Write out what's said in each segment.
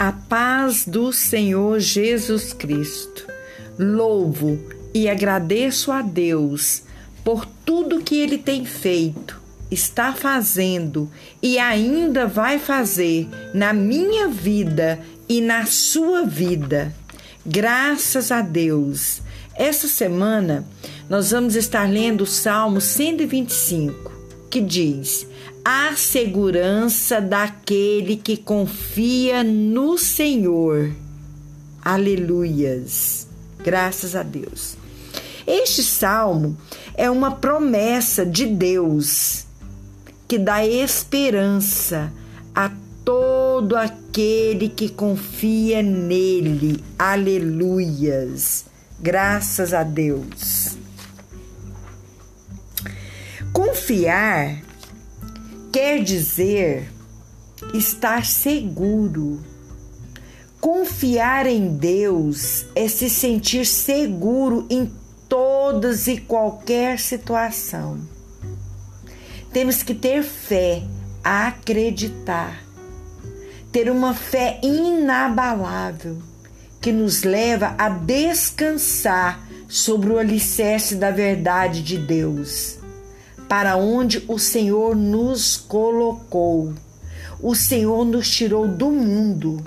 A paz do Senhor Jesus Cristo. Louvo e agradeço a Deus por tudo que Ele tem feito, está fazendo e ainda vai fazer na minha vida e na sua vida. Graças a Deus. Essa semana nós vamos estar lendo o Salmo 125, que diz: a segurança daquele que confia no Senhor. Aleluias. Graças a Deus. Este salmo é uma promessa de Deus que dá esperança a todo aquele que confia nele. Aleluias. Graças a Deus. Confiar quer dizer estar seguro. Confiar em Deus é se sentir seguro em todas e qualquer situação. Temos que ter fé, acreditar, ter uma fé inabalável que nos leva a descansar sobre o alicerce da verdade de Deus para onde o Senhor nos colocou. O Senhor nos tirou do mundo,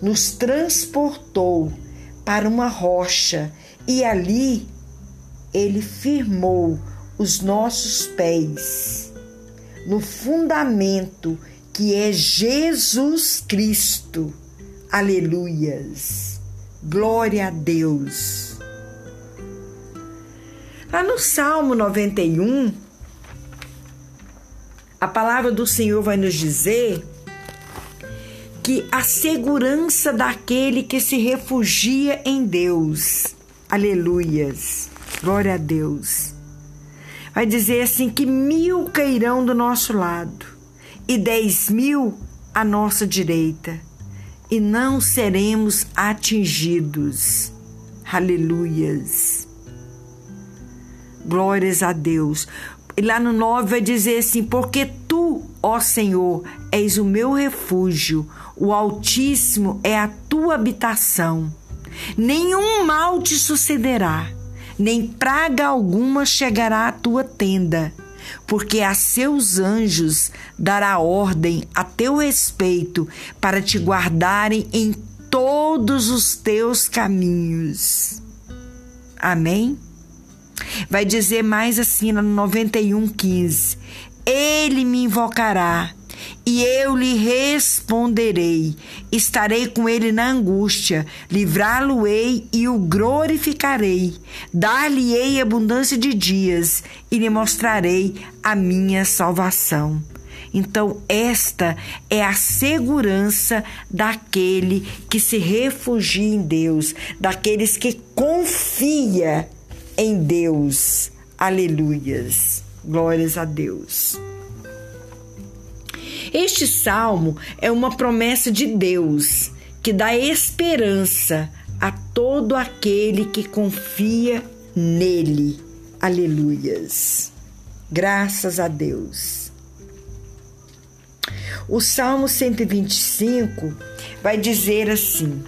nos transportou para uma rocha e ali ele firmou os nossos pés no fundamento que é Jesus Cristo. Aleluias. Glória a Deus. Lá no Salmo 91, a palavra do Senhor vai nos dizer que a segurança daquele que se refugia em Deus. Aleluias. Glória a Deus. Vai dizer assim que mil cairão do nosso lado e dez mil à nossa direita, e não seremos atingidos. Aleluias. Glórias a Deus. E lá no 9 vai dizer assim: Porque tu, ó Senhor, és o meu refúgio, o Altíssimo é a tua habitação. Nenhum mal te sucederá, nem praga alguma chegará à tua tenda, porque a seus anjos dará ordem a teu respeito para te guardarem em todos os teus caminhos. Amém? Vai dizer mais assim no 91:15. Ele me invocará e eu lhe responderei. Estarei com ele na angústia, livrá-lo-ei e o glorificarei. Dar-lhe-ei abundância de dias e lhe mostrarei a minha salvação. Então, esta é a segurança daquele que se refugia em Deus, daqueles que confia em Deus. Aleluias. Glórias a Deus. Este salmo é uma promessa de Deus que dá esperança a todo aquele que confia nele. Aleluias. Graças a Deus. O Salmo 125 vai dizer assim: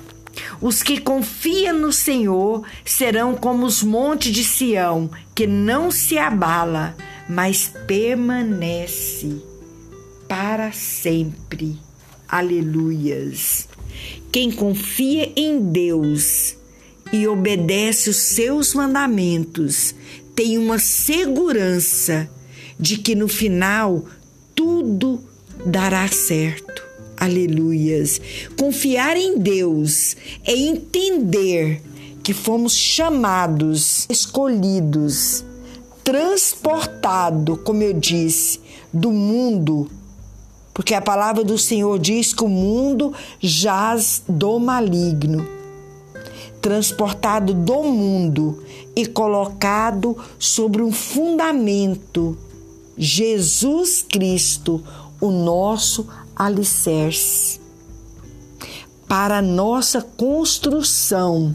os que confiam no Senhor serão como os montes de Sião, que não se abala, mas permanece para sempre. Aleluias. Quem confia em Deus e obedece os seus mandamentos tem uma segurança de que no final tudo dará certo. Aleluias. Confiar em Deus é entender que fomos chamados, escolhidos, transportados, como eu disse, do mundo, porque a palavra do Senhor diz que o mundo jaz do maligno, transportado do mundo e colocado sobre um fundamento, Jesus Cristo, o nosso alicerce para nossa construção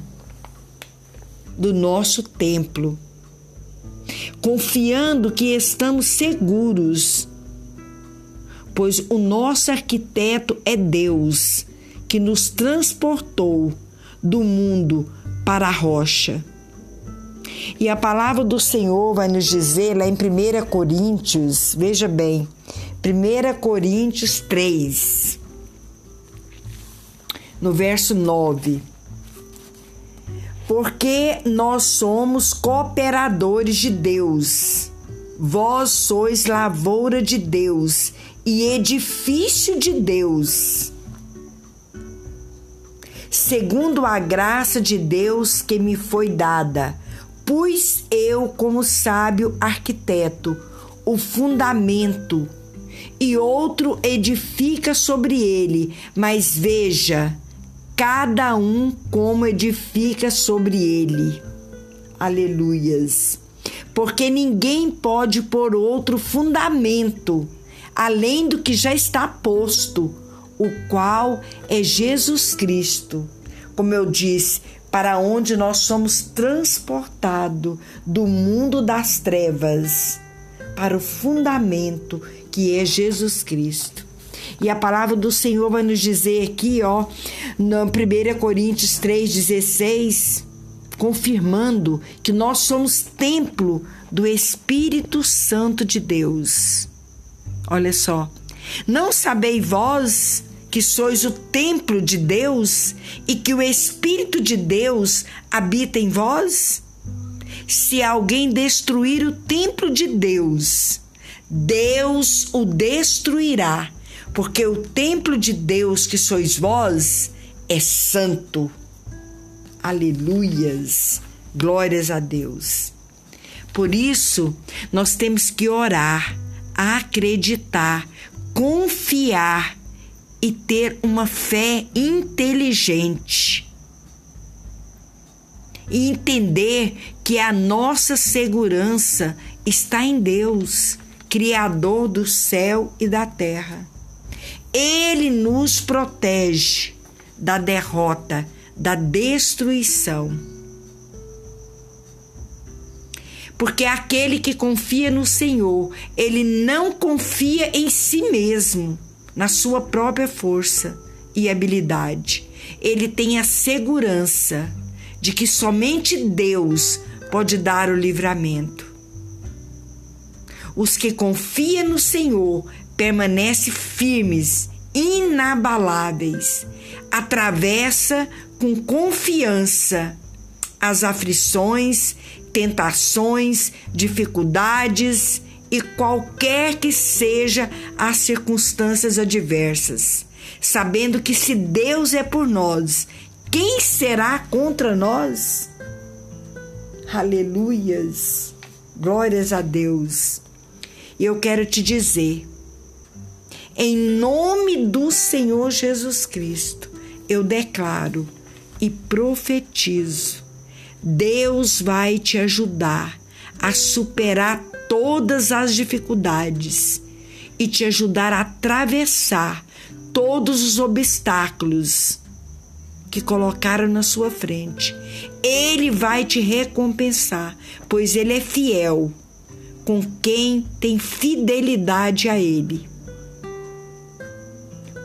do nosso templo, confiando que estamos seguros, pois o nosso arquiteto é Deus, que nos transportou do mundo para a rocha. E a palavra do Senhor vai nos dizer lá em 1 Coríntios, veja bem, 1 Coríntios 3, no verso 9. Porque nós somos cooperadores de Deus. Vós sois lavoura de Deus e edifício de Deus. Segundo a graça de Deus que me foi dada, pus eu, como sábio arquiteto, o fundamento, e outro edifica sobre ele, mas veja, cada um como edifica sobre ele. Aleluias. Porque ninguém pode pôr outro fundamento além do que já está posto, o qual é Jesus Cristo. Como eu disse, para onde nós somos transportados do mundo das trevas para o fundamento que é Jesus Cristo. E a palavra do Senhor vai nos dizer aqui, ó, na 1 Coríntios 3,16, confirmando que nós somos templo do Espírito Santo de Deus. Olha só. Não sabeis vós que sois o templo de Deus e que o Espírito de Deus habita em vós? Se alguém destruir o templo de Deus, Deus o destruirá, porque o templo de Deus que sois vós é santo. Aleluias, glórias a Deus. Por isso, nós temos que orar acreditar, confiar e ter uma fé inteligente. E entender que a nossa segurança está em Deus, Criador do céu e da terra. Ele nos protege da derrota, da destruição. porque aquele que confia no Senhor, ele não confia em si mesmo, na sua própria força e habilidade. Ele tem a segurança de que somente Deus pode dar o livramento. Os que confiam no Senhor permanecem firmes, inabaláveis, atravessa com confiança as aflições tentações, dificuldades e qualquer que seja as circunstâncias adversas, sabendo que se Deus é por nós, quem será contra nós? Aleluias, glórias a Deus. E eu quero te dizer, em nome do Senhor Jesus Cristo, eu declaro e profetizo Deus vai te ajudar a superar todas as dificuldades e te ajudar a atravessar todos os obstáculos que colocaram na sua frente. Ele vai te recompensar, pois ele é fiel com quem tem fidelidade a ele.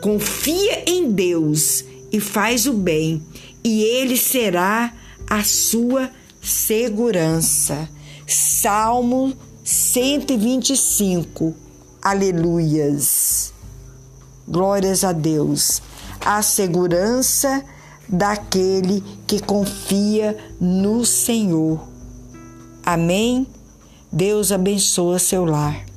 Confia em Deus e faz o bem, e ele será a sua segurança. Salmo 125. Aleluias. Glórias a Deus. A segurança daquele que confia no Senhor. Amém? Deus abençoa seu lar.